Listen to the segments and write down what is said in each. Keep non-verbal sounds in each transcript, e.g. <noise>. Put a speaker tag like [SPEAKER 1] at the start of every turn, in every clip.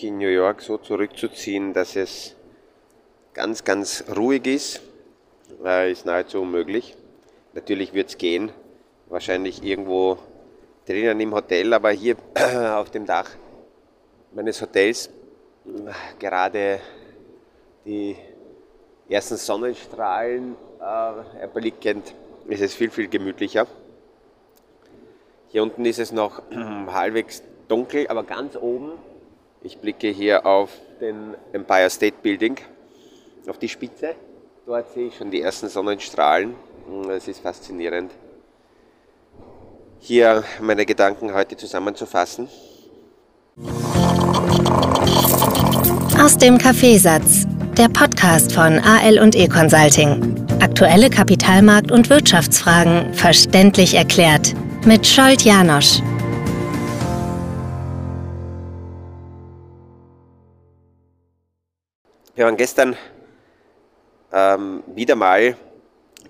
[SPEAKER 1] mich in New York so zurückzuziehen, dass es ganz, ganz ruhig ist, ist nahezu unmöglich. Natürlich wird es gehen, wahrscheinlich irgendwo drinnen im Hotel, aber hier <clears throat> auf dem Dach meines Hotels gerade die ersten Sonnenstrahlen äh, erblickend, ist es viel, viel gemütlicher. Hier unten ist es noch <clears throat> halbwegs dunkel, aber ganz oben, ich blicke hier auf den Empire State Building, auf die Spitze. Dort sehe ich schon die ersten Sonnenstrahlen. Es ist faszinierend, hier meine Gedanken heute zusammenzufassen.
[SPEAKER 2] Aus dem Kaffeesatz, der Podcast von AL und E Consulting. Aktuelle Kapitalmarkt- und Wirtschaftsfragen verständlich erklärt mit Scholt Janosch.
[SPEAKER 1] Wir waren gestern ähm, wieder mal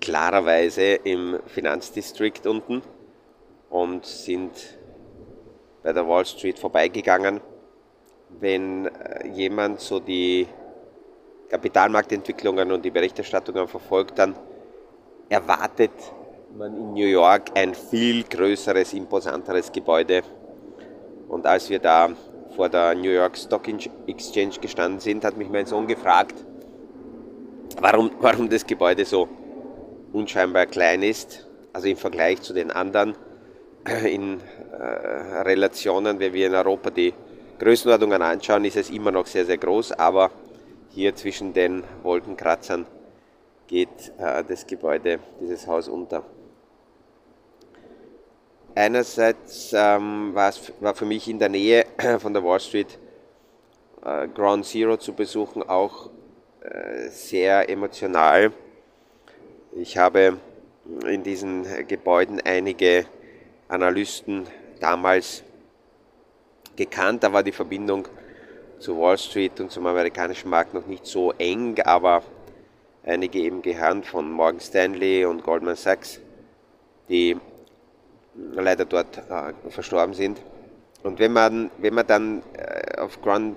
[SPEAKER 1] klarerweise im Finanzdistrikt unten und sind bei der Wall Street vorbeigegangen. Wenn äh, jemand so die Kapitalmarktentwicklungen und die Berichterstattungen verfolgt, dann erwartet man in New York ein viel größeres, imposanteres Gebäude. Und als wir da vor der New York Stock Exchange gestanden sind, hat mich mein Sohn gefragt, warum, warum das Gebäude so unscheinbar klein ist, also im Vergleich zu den anderen in äh, Relationen, wenn wir in Europa die Größenordnungen anschauen, ist es immer noch sehr, sehr groß, aber hier zwischen den Wolkenkratzern geht äh, das Gebäude, dieses Haus unter. Einerseits ähm, war für mich in der Nähe <clears throat> von der Wall Street äh, Ground Zero zu besuchen auch äh, sehr emotional. Ich habe in diesen Gebäuden einige Analysten damals gekannt. Da war die Verbindung zu Wall Street und zum amerikanischen Markt noch nicht so eng, aber einige eben gehören von Morgan Stanley und Goldman Sachs, die leider dort äh, verstorben sind. Und wenn man, wenn man dann äh, auf Ground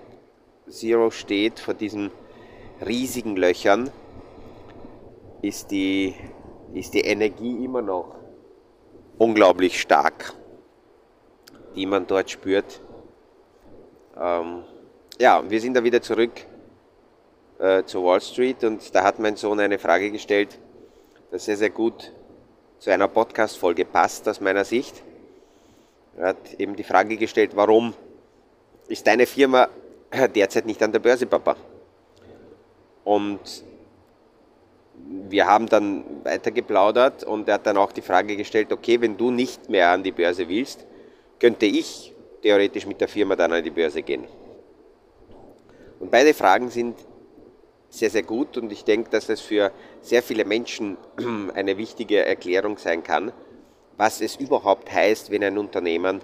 [SPEAKER 1] Zero steht, vor diesen riesigen Löchern, ist die, ist die Energie immer noch unglaublich stark, die man dort spürt. Ähm, ja, wir sind da wieder zurück äh, zu Wall Street und da hat mein Sohn eine Frage gestellt, das sehr, sehr gut zu einer Podcast-Folge passt aus meiner Sicht. Er hat eben die Frage gestellt, warum ist deine Firma derzeit nicht an der Börse, Papa? Und wir haben dann weiter geplaudert und er hat dann auch die Frage gestellt, okay, wenn du nicht mehr an die Börse willst, könnte ich theoretisch mit der Firma dann an die Börse gehen. Und beide Fragen sind sehr, sehr gut und ich denke, dass es für sehr viele Menschen <clears throat> eine wichtige Erklärung sein kann, was es überhaupt heißt, wenn ein Unternehmen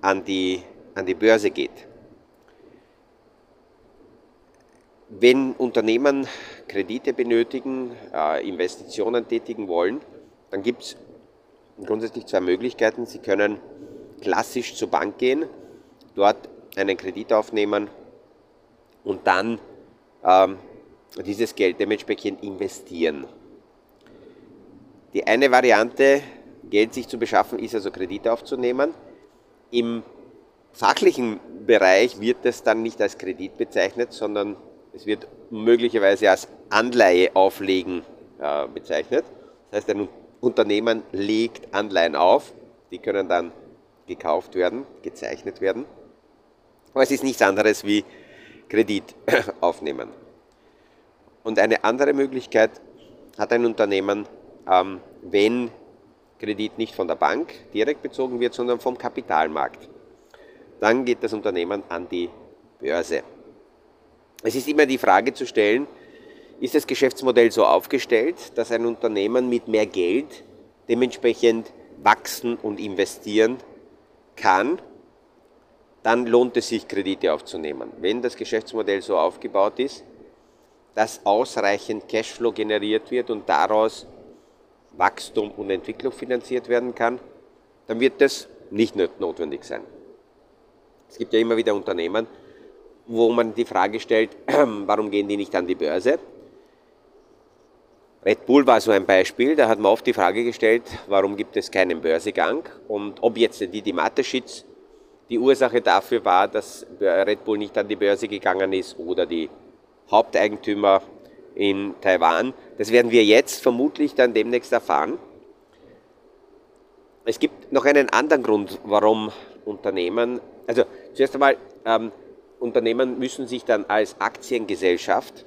[SPEAKER 1] an die, an die Börse geht. Wenn Unternehmen Kredite benötigen, äh, Investitionen tätigen wollen, dann gibt es grundsätzlich zwei Möglichkeiten. Sie können klassisch zur Bank gehen, dort einen Kredit aufnehmen und dann ähm, dieses Geld dementsprechend investieren. Die eine Variante, Geld sich zu beschaffen, ist also Kredite aufzunehmen. Im fachlichen Bereich wird das dann nicht als Kredit bezeichnet, sondern es wird möglicherweise als Anleihe auflegen äh, bezeichnet. Das heißt, ein Unternehmen legt Anleihen auf, die können dann gekauft werden, gezeichnet werden. Aber es ist nichts anderes wie Kredit <coughs> aufnehmen. Und eine andere Möglichkeit hat ein Unternehmen, ähm, wenn Kredit nicht von der Bank direkt bezogen wird, sondern vom Kapitalmarkt. Dann geht das Unternehmen an die Börse. Es ist immer die Frage zu stellen, ist das Geschäftsmodell so aufgestellt, dass ein Unternehmen mit mehr Geld dementsprechend wachsen und investieren kann, dann lohnt es sich, Kredite aufzunehmen. Wenn das Geschäftsmodell so aufgebaut ist, dass ausreichend Cashflow generiert wird und daraus Wachstum und Entwicklung finanziert werden kann, dann wird das nicht notwendig sein. Es gibt ja immer wieder Unternehmen, wo man die Frage stellt, <clears throat> warum gehen die nicht an die Börse? Red Bull war so ein Beispiel, da hat man oft die Frage gestellt, warum gibt es keinen Börsegang und ob jetzt die Didi Mateschitz die Ursache dafür war, dass Red Bull nicht an die Börse gegangen ist oder die Haupteigentümer in Taiwan. Das werden wir jetzt vermutlich dann demnächst erfahren. Es gibt noch einen anderen Grund, warum Unternehmen, also zuerst einmal, ähm, Unternehmen müssen sich dann als Aktiengesellschaft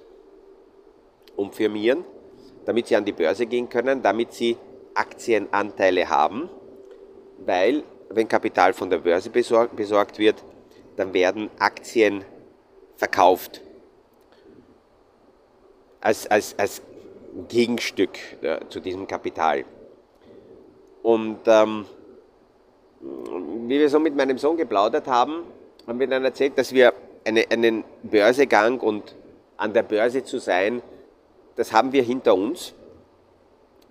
[SPEAKER 1] umfirmieren, damit sie an die Börse gehen können, damit sie Aktienanteile haben, weil wenn Kapital von der Börse besorgt wird, dann werden Aktien verkauft als, als, als Gegenstück äh, zu diesem Kapital. Und ähm, wie wir so mit meinem Sohn geplaudert haben, haben wir dann erzählt, dass wir eine, einen Börsegang und an der Börse zu sein, das haben wir hinter uns.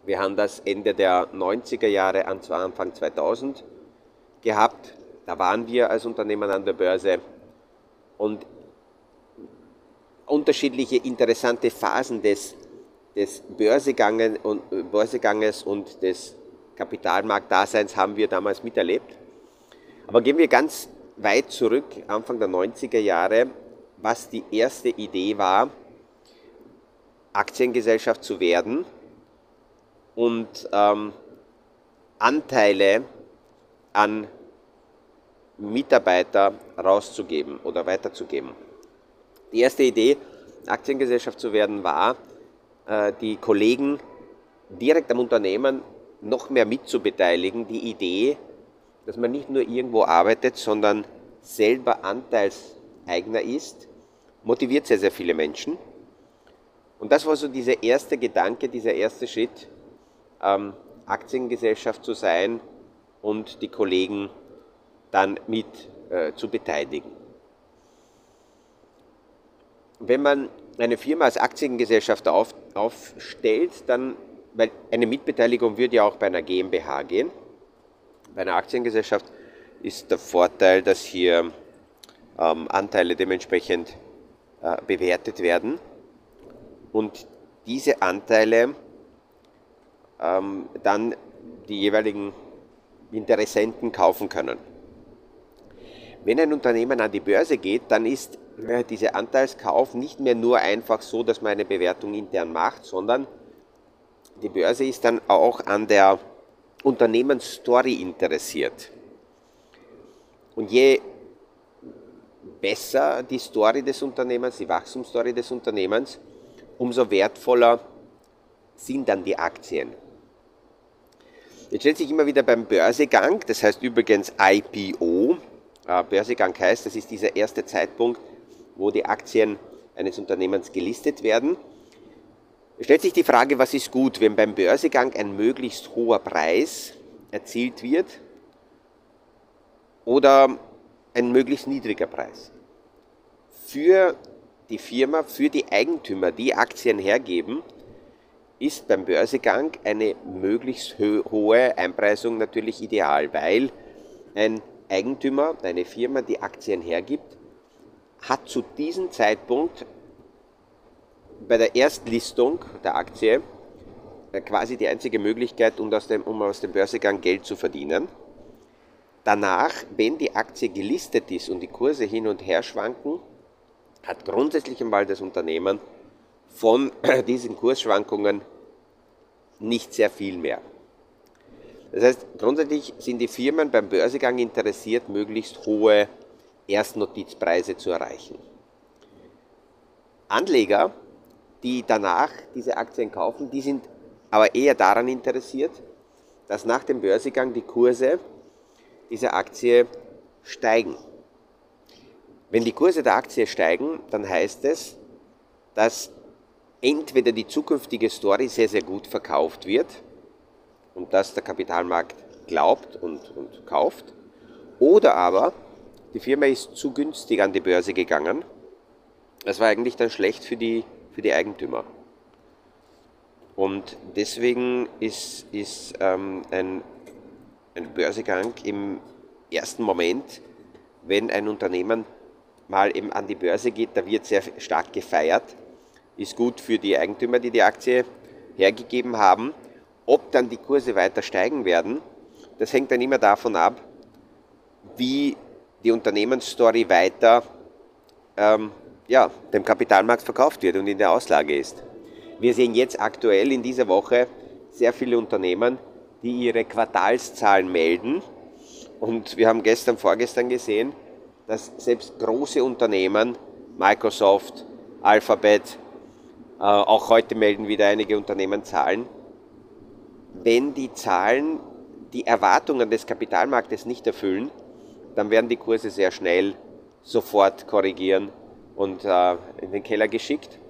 [SPEAKER 1] Wir haben das Ende der 90er Jahre, Anfang 2000 gehabt. Da waren wir als Unternehmen an der Börse. Und unterschiedliche interessante Phasen des, des Börseganges, und, Börseganges und des Kapitalmarktdaseins haben wir damals miterlebt. Aber gehen wir ganz weit zurück, Anfang der 90er Jahre, was die erste Idee war, Aktiengesellschaft zu werden und ähm, Anteile an Mitarbeiter rauszugeben oder weiterzugeben. Die erste Idee, Aktiengesellschaft zu werden, war, äh, die Kollegen direkt am Unternehmen noch mehr mitzubeteiligen. Die Idee, dass man nicht nur irgendwo arbeitet, sondern selber Anteilseigner ist, motiviert sehr, sehr viele Menschen. Und das war so dieser erste Gedanke, dieser erste Schritt, ähm, Aktiengesellschaft zu sein und die Kollegen dann mit äh, zu beteiligen. Wenn man eine Firma als Aktiengesellschaft auf, aufstellt, dann, weil eine Mitbeteiligung würde ja auch bei einer GmbH gehen. Bei einer Aktiengesellschaft ist der Vorteil, dass hier ähm, Anteile dementsprechend äh, bewertet werden und diese Anteile ähm, dann die jeweiligen Interessenten kaufen können. Wenn ein Unternehmen an die Börse geht, dann ist äh, dieser Anteilskauf nicht mehr nur einfach so, dass man eine Bewertung intern macht, sondern die Börse ist dann auch an der Unternehmensstory interessiert. Und je besser die Story des Unternehmens, die Wachstumsstory des Unternehmens, umso wertvoller sind dann die Aktien. Jetzt stellt sich immer wieder beim Börsegang, das heißt übrigens IPO, äh, Börsegang heißt, das ist dieser erste Zeitpunkt, wo die Aktien eines Unternehmens gelistet werden. Es stellt sich die Frage, was ist gut, wenn beim Börsegang ein möglichst hoher Preis erzielt wird oder ein möglichst niedriger Preis. Für die Firma, für die Eigentümer, die Aktien hergeben, ist beim Börsegang eine möglichst hohe Einpreisung natürlich ideal, weil ein Eigentümer, eine Firma, die Aktien hergibt, hat zu diesem Zeitpunkt bei der Erstlistung der Aktie äh, quasi die einzige Möglichkeit, um aus dem, um aus dem Börsegang Geld zu verdienen. Danach, wenn die Aktie gelistet ist und die Kurse hin und her schwanken, hat grundsätzlich einmal das Unternehmen von <clears throat> diesen Kursschwankungen nicht sehr viel mehr. Das heißt, grundsätzlich sind die Firmen beim Börsegang interessiert, möglichst hohe Erstnotizpreise zu erreichen. Anleger, die danach diese Aktien kaufen, die sind aber eher daran interessiert, dass nach dem Börsegang die Kurse dieser Aktie steigen. Wenn die Kurse der Aktie steigen, dann heißt es, dass entweder die zukünftige Story sehr, sehr gut verkauft wird und dass der Kapitalmarkt glaubt und, und kauft, oder aber die Firma ist zu günstig an die Börse gegangen. Das war eigentlich dann schlecht für die, für die Eigentümer. Und deswegen ist, ist ähm, ein, ein Börsegang im ersten Moment, wenn ein Unternehmen mal eben an die Börse geht, da wird sehr stark gefeiert. Ist gut für die Eigentümer, die die Aktie hergegeben haben. Ob dann die Kurse weiter steigen werden, das hängt dann immer davon ab, wie die Unternehmensstory weiter ähm, ja, dem Kapitalmarkt verkauft wird und in der Auslage ist. Wir sehen jetzt aktuell in dieser Woche sehr viele Unternehmen, die ihre Quartalszahlen melden. Und wir haben gestern, vorgestern gesehen, dass selbst große Unternehmen, Microsoft, Alphabet, äh, auch heute melden wieder einige Unternehmen Zahlen, wenn die Zahlen die Erwartungen des Kapitalmarktes nicht erfüllen, dann werden die Kurse sehr schnell sofort korrigieren und äh, in den Keller geschickt.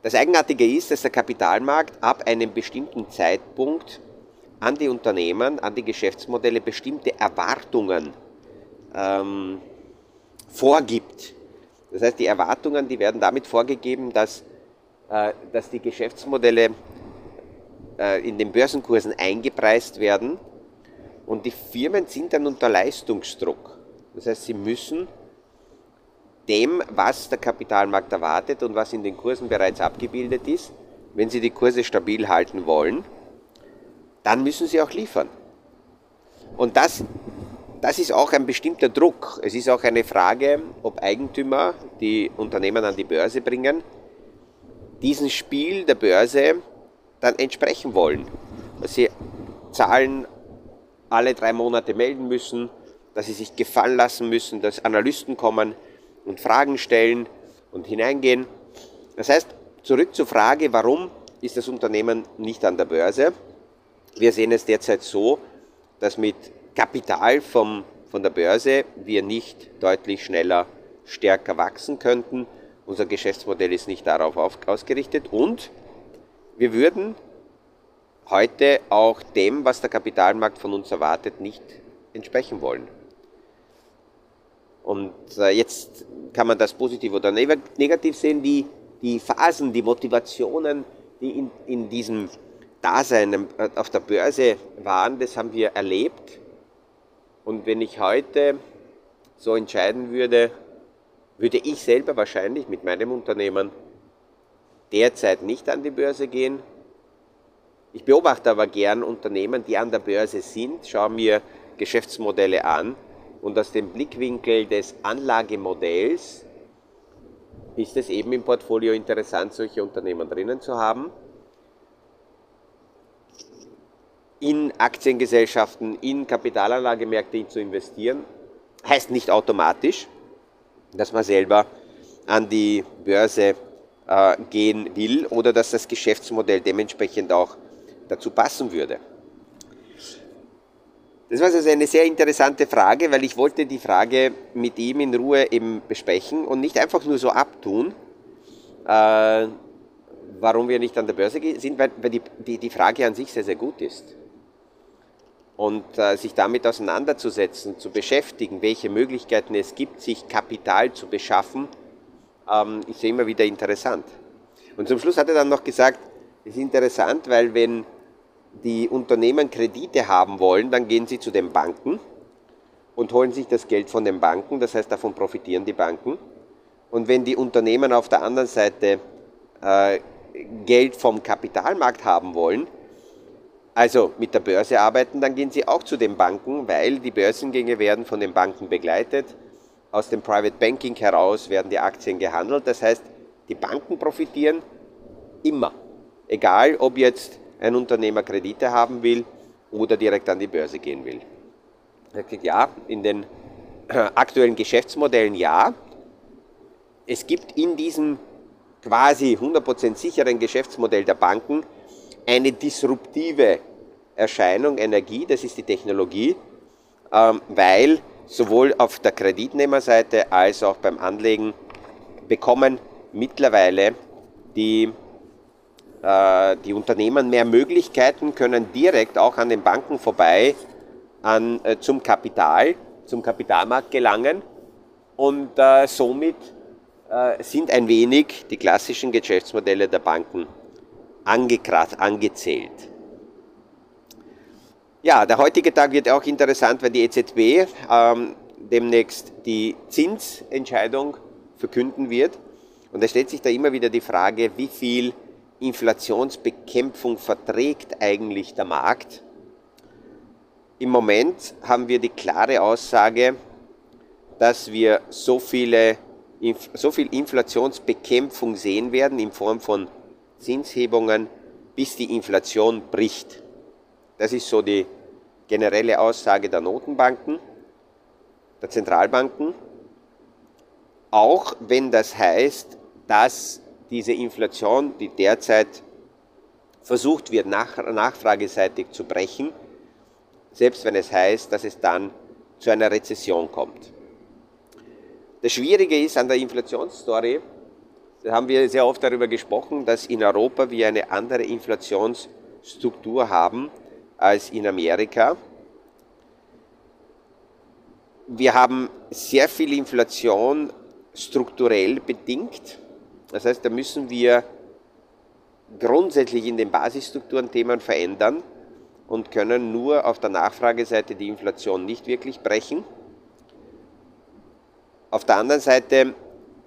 [SPEAKER 1] Das Eigenartige ist, dass der Kapitalmarkt ab einem bestimmten Zeitpunkt an die Unternehmen, an die Geschäftsmodelle bestimmte Erwartungen ähm, vorgibt. Das heißt, die Erwartungen, die werden damit vorgegeben, dass, äh, dass die Geschäftsmodelle äh, in den Börsenkursen eingepreist werden und die Firmen sind dann unter Leistungsdruck. Das heißt, sie müssen dem, was der Kapitalmarkt erwartet und was in den Kursen bereits abgebildet ist, wenn sie die Kurse stabil halten wollen, dann müssen sie auch liefern. Und das, das ist auch ein bestimmter Druck. Es ist auch eine Frage, ob Eigentümer, die Unternehmen an die Börse bringen, diesem Spiel der Börse dann entsprechen wollen. Sie Zahlen alle drei Monate melden müssen, dass sie sich gefallen lassen müssen, dass Analysten kommen und Fragen stellen und hineingehen. Das heißt, zurück zur Frage, warum ist das Unternehmen nicht an der Börse? Wir sehen es derzeit so, dass mit Kapital vom, von der Börse wir nicht deutlich schneller, stärker wachsen könnten. Unser Geschäftsmodell ist nicht darauf ausgerichtet und wir würden heute auch dem, was der Kapitalmarkt von uns erwartet, nicht entsprechen wollen. Und äh, jetzt kann man das positiv oder negativ sehen, die, die Phasen, die Motivationen, die in, in diesem Dasein äh, auf der Börse waren, das haben wir erlebt. Und wenn ich heute so entscheiden würde, würde ich selber wahrscheinlich mit meinem Unternehmen derzeit nicht an die Börse gehen. Ich beobachte aber gern Unternehmen, die an der Börse sind, schaue mir Geschäftsmodelle an und aus dem Blickwinkel des Anlagemodells ist es eben im Portfolio interessant, solche Unternehmen drinnen zu haben. In Aktiengesellschaften, in Kapitalanlagemärkte zu investieren, heißt nicht automatisch, dass man selber an die Börse äh, gehen will oder dass das Geschäftsmodell dementsprechend auch dazu passen würde. Das war also eine sehr interessante Frage, weil ich wollte die Frage mit ihm in Ruhe eben besprechen und nicht einfach nur so abtun, äh, warum wir nicht an der Börse sind, weil, weil die, die, die, Frage an sich sehr, sehr gut ist. Und äh, sich damit auseinanderzusetzen, zu beschäftigen, welche Möglichkeiten es gibt, sich Kapital zu beschaffen, ähm, ist immer wieder interessant. Und zum Schluss hat er dann noch gesagt, es ist interessant, weil wenn die Unternehmen Kredite haben wollen, dann gehen sie zu den Banken und holen sich das Geld von den Banken, das heißt davon profitieren die Banken. Und wenn die Unternehmen auf der anderen Seite äh, Geld vom Kapitalmarkt haben wollen, also mit der Börse arbeiten, dann gehen sie auch zu den Banken, weil die Börsengänge werden von den Banken begleitet aus dem Private Banking heraus werden die Aktien gehandelt. Das heißt, die Banken profitieren immer. Egal, ob jetzt ein Unternehmer Kredite haben will oder direkt an die Börse gehen will. Er sagt, ja, in den aktuellen Geschäftsmodellen ja. Es gibt in diesem quasi 100% sicheren Geschäftsmodell der Banken eine disruptive Erscheinung, Energie, das ist die Technologie, ähm, weil sowohl auf der Kreditnehmerseite als auch beim Anlegen bekommen mittlerweile die, äh, die Unternehmen mehr Möglichkeiten, können direkt auch an den Banken vorbei an, äh, zum Kapital, zum Kapitalmarkt gelangen und äh, somit äh, sind ein wenig die klassischen Geschäftsmodelle der Banken angezählt. Ja, der heutige Tag wird auch interessant, weil die EZB ähm, demnächst die Zinsentscheidung verkünden wird. Und da stellt sich da immer wieder die Frage, wie viel Inflationsbekämpfung verträgt eigentlich der Markt? Im Moment haben wir die klare Aussage, dass wir so, viele, so viel Inflationsbekämpfung sehen werden in Form von Zinshebungen, bis die Inflation bricht. Das ist so die generelle Aussage der Notenbanken, der Zentralbanken. Auch wenn das heißt, dass diese Inflation, die derzeit versucht wird, nach, nachfrageseitig zu brechen, selbst wenn es heißt, dass es dann zu einer Rezession kommt. Das Schwierige ist an der Inflationsstory, da haben wir sehr oft darüber gesprochen, dass in Europa wir eine andere Inflationsstruktur haben als in Amerika. Wir haben sehr viel Inflation strukturell bedingt. Das heißt, da müssen wir grundsätzlich in den Basisstrukturen Themen verändern und können nur auf der Nachfrageseite die Inflation nicht wirklich brechen. Auf der anderen Seite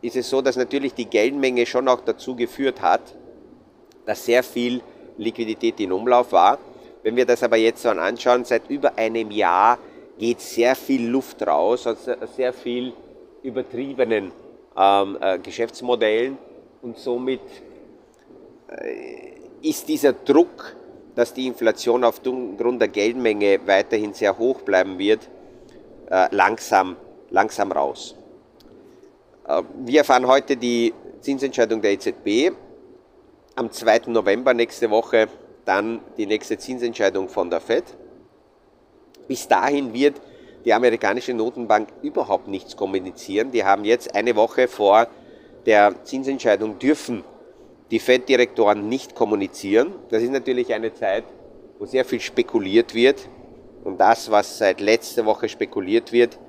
[SPEAKER 1] ist es so, dass natürlich die Geldmenge schon auch dazu geführt hat, dass sehr viel Liquidität in Umlauf war. Wenn wir das aber jetzt so anschauen, seit über einem Jahr geht sehr viel Luft raus aus sehr viel übertriebenen ähm, äh, Geschäftsmodellen und somit äh, ist dieser Druck dass die Inflation aufgrund der Geldmenge weiterhin sehr hoch bleiben wird, äh, langsam, langsam raus. Äh, wir erfahren heute die Zinsentscheidung der EZB. Am 2. November nächste Woche dann die nächste Zinsentscheidung von der Fed. Bis dahin wird die amerikanische Notenbank überhaupt nichts kommunizieren. Die haben jetzt eine Woche vor der Zinsentscheidung dürfen die FED-Direktoren nicht kommunizieren. Das ist natürlich eine Zeit, wo sehr viel spekuliert wird. Und das, was seit letzter Woche spekuliert wird,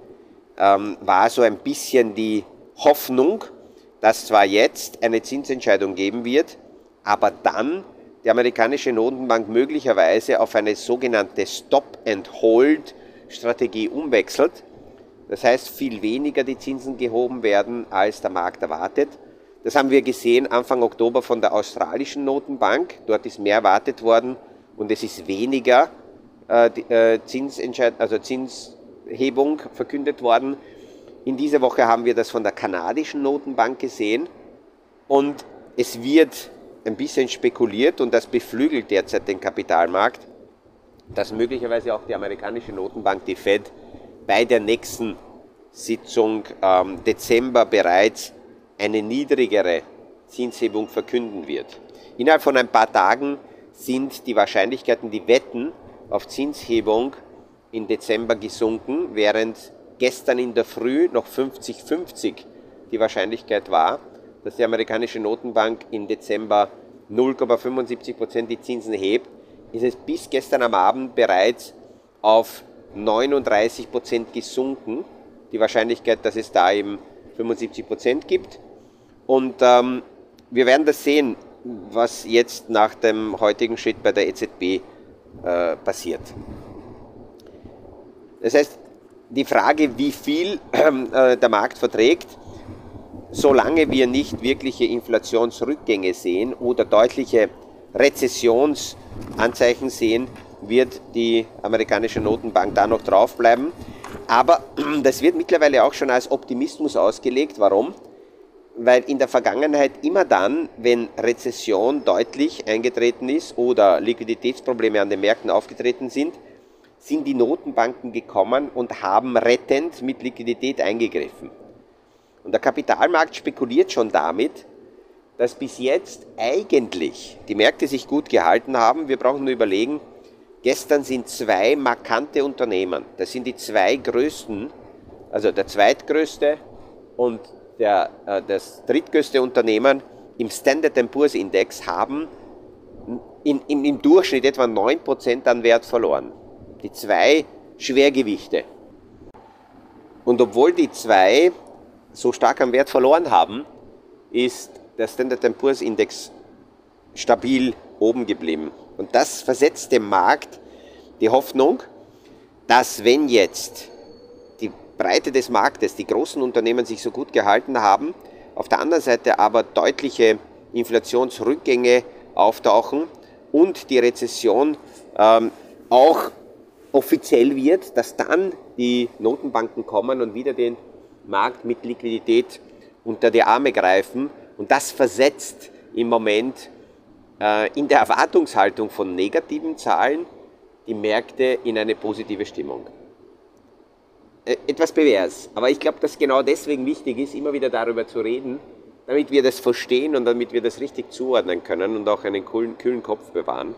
[SPEAKER 1] ähm, war so ein bisschen die Hoffnung, dass zwar jetzt eine Zinsentscheidung geben wird, aber dann die amerikanische Notenbank möglicherweise auf eine sogenannte Stop-and-Hold-Strategie umwechselt. Das heißt, viel weniger die Zinsen gehoben werden, als der Markt erwartet. Das haben wir gesehen Anfang Oktober von der australischen Notenbank. Dort ist mehr erwartet worden und es ist weniger äh, äh also Zinshebung verkündet worden. In dieser Woche haben wir das von der kanadischen Notenbank gesehen und es wird ein bisschen spekuliert und das beflügelt derzeit den Kapitalmarkt, dass möglicherweise auch die amerikanische Notenbank, die Fed, bei der nächsten Sitzung ähm, Dezember bereits eine niedrigere Zinshebung verkünden wird. Innerhalb von ein paar Tagen sind die Wahrscheinlichkeiten, die Wetten auf Zinshebung im Dezember gesunken, während gestern in der Früh noch 50-50 die Wahrscheinlichkeit war, dass die amerikanische Notenbank im Dezember 0,75 Prozent die Zinsen hebt, ist es bis gestern am Abend bereits auf 39 Prozent gesunken. Die Wahrscheinlichkeit, dass es da eben 75 Prozent gibt. Und ähm, wir werden das sehen, was jetzt nach dem heutigen Schritt bei der EZB äh, passiert. Das heißt, die Frage, wie viel äh, der Markt verträgt, solange wir nicht wirkliche Inflationsrückgänge sehen oder deutliche Rezessionsanzeichen sehen, wird die amerikanische Notenbank da noch draufbleiben. Aber <clears throat> das wird mittlerweile auch schon als Optimismus ausgelegt. Warum? weil in der Vergangenheit immer dann, wenn Rezession deutlich eingetreten ist oder Liquiditätsprobleme an den Märkten aufgetreten sind, sind die Notenbanken gekommen und haben rettend mit Liquidität eingegriffen. Und der Kapitalmarkt spekuliert schon damit, dass bis jetzt eigentlich die Märkte sich gut gehalten haben. Wir brauchen nur überlegen, gestern sind zwei markante Unternehmen, das sind die zwei größten, also der zweitgrößte und der, äh, das drittgrößte Unternehmen im Standard Poor's Index haben in, im, im Durchschnitt etwa 9% an Wert verloren. Die zwei Schwergewichte. Und obwohl die zwei so stark an Wert verloren haben, ist der Standard Poor's Index stabil oben geblieben. Und das versetzt dem Markt die Hoffnung, dass wenn jetzt Breite des Marktes, die großen Unternehmen sich so gut gehalten haben, auf der anderen Seite aber deutliche Inflationsrückgänge auftauchen und die Rezession ähm, auch offiziell wird, dass dann die Notenbanken kommen und wieder den Markt mit Liquidität unter die Arme greifen. Und das versetzt im Moment in der Erwartungshaltung von negativen Zahlen die Märkte in eine positive Stimmung. Äh, etwas pervers, aber ich glaube, dass genau deswegen wichtig ist, immer wieder darüber zu reden, damit wir das verstehen und damit wir das richtig zuordnen können und auch einen kühlen, kühlen Kopf bewahren.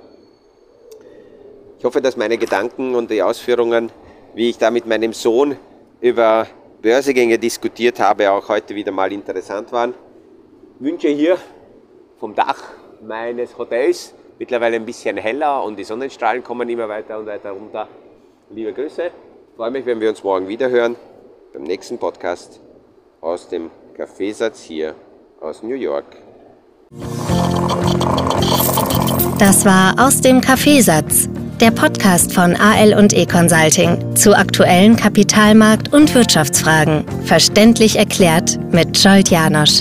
[SPEAKER 1] Ich hoffe, dass meine Gedanken und die Ausführungen, wie ich da mit meinem Sohn über Börsegänge diskutiert habe, auch heute wieder mal interessant waren. Ich wünsche hier vom Dach meines Hotels mittlerweile ein bisschen heller und die Sonnenstrahlen kommen immer weiter und weiter runter. Liebe Grüße, ich freue mich, wenn wir uns morgen wieder hören beim nächsten Podcast aus dem Kaffeesatz hier aus New York.
[SPEAKER 2] Das war aus dem Kaffeesatz der Podcast von AL und E Consulting zu aktuellen Kapitalmarkt- und Wirtschaftsfragen. Verständlich erklärt mit Scholt Janosch.